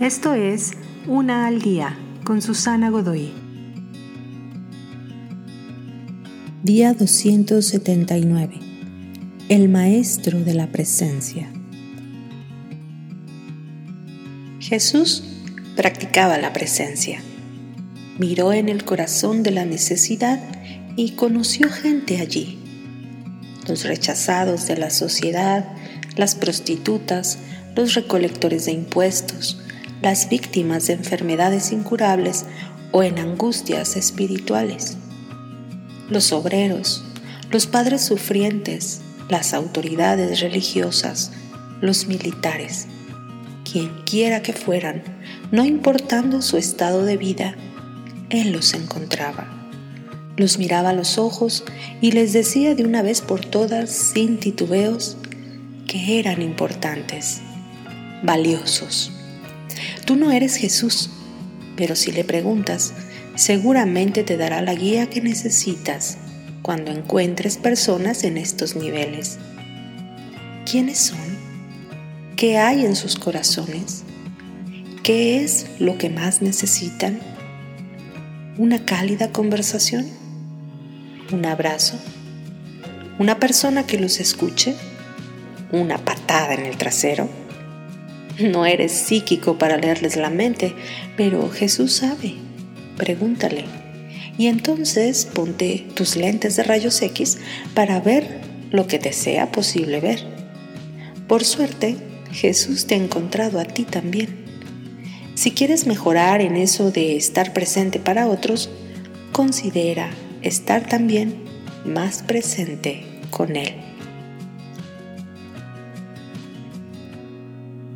Esto es Una al día con Susana Godoy. Día 279. El Maestro de la Presencia. Jesús practicaba la presencia. Miró en el corazón de la necesidad y conoció gente allí. Los rechazados de la sociedad, las prostitutas, los recolectores de impuestos, las víctimas de enfermedades incurables o en angustias espirituales, los obreros, los padres sufrientes, las autoridades religiosas, los militares, quien quiera que fueran, no importando su estado de vida, Él los encontraba. Los miraba a los ojos y les decía de una vez por todas, sin titubeos, que eran importantes, valiosos. Tú no eres Jesús, pero si le preguntas, seguramente te dará la guía que necesitas cuando encuentres personas en estos niveles. ¿Quiénes son? ¿Qué hay en sus corazones? ¿Qué es lo que más necesitan? ¿Una cálida conversación? ¿Un abrazo? ¿Una persona que los escuche? ¿Una patada en el trasero? No eres psíquico para leerles la mente, pero Jesús sabe. Pregúntale. Y entonces ponte tus lentes de rayos X para ver lo que te sea posible ver. Por suerte, Jesús te ha encontrado a ti también. Si quieres mejorar en eso de estar presente para otros, considera estar también más presente con Él.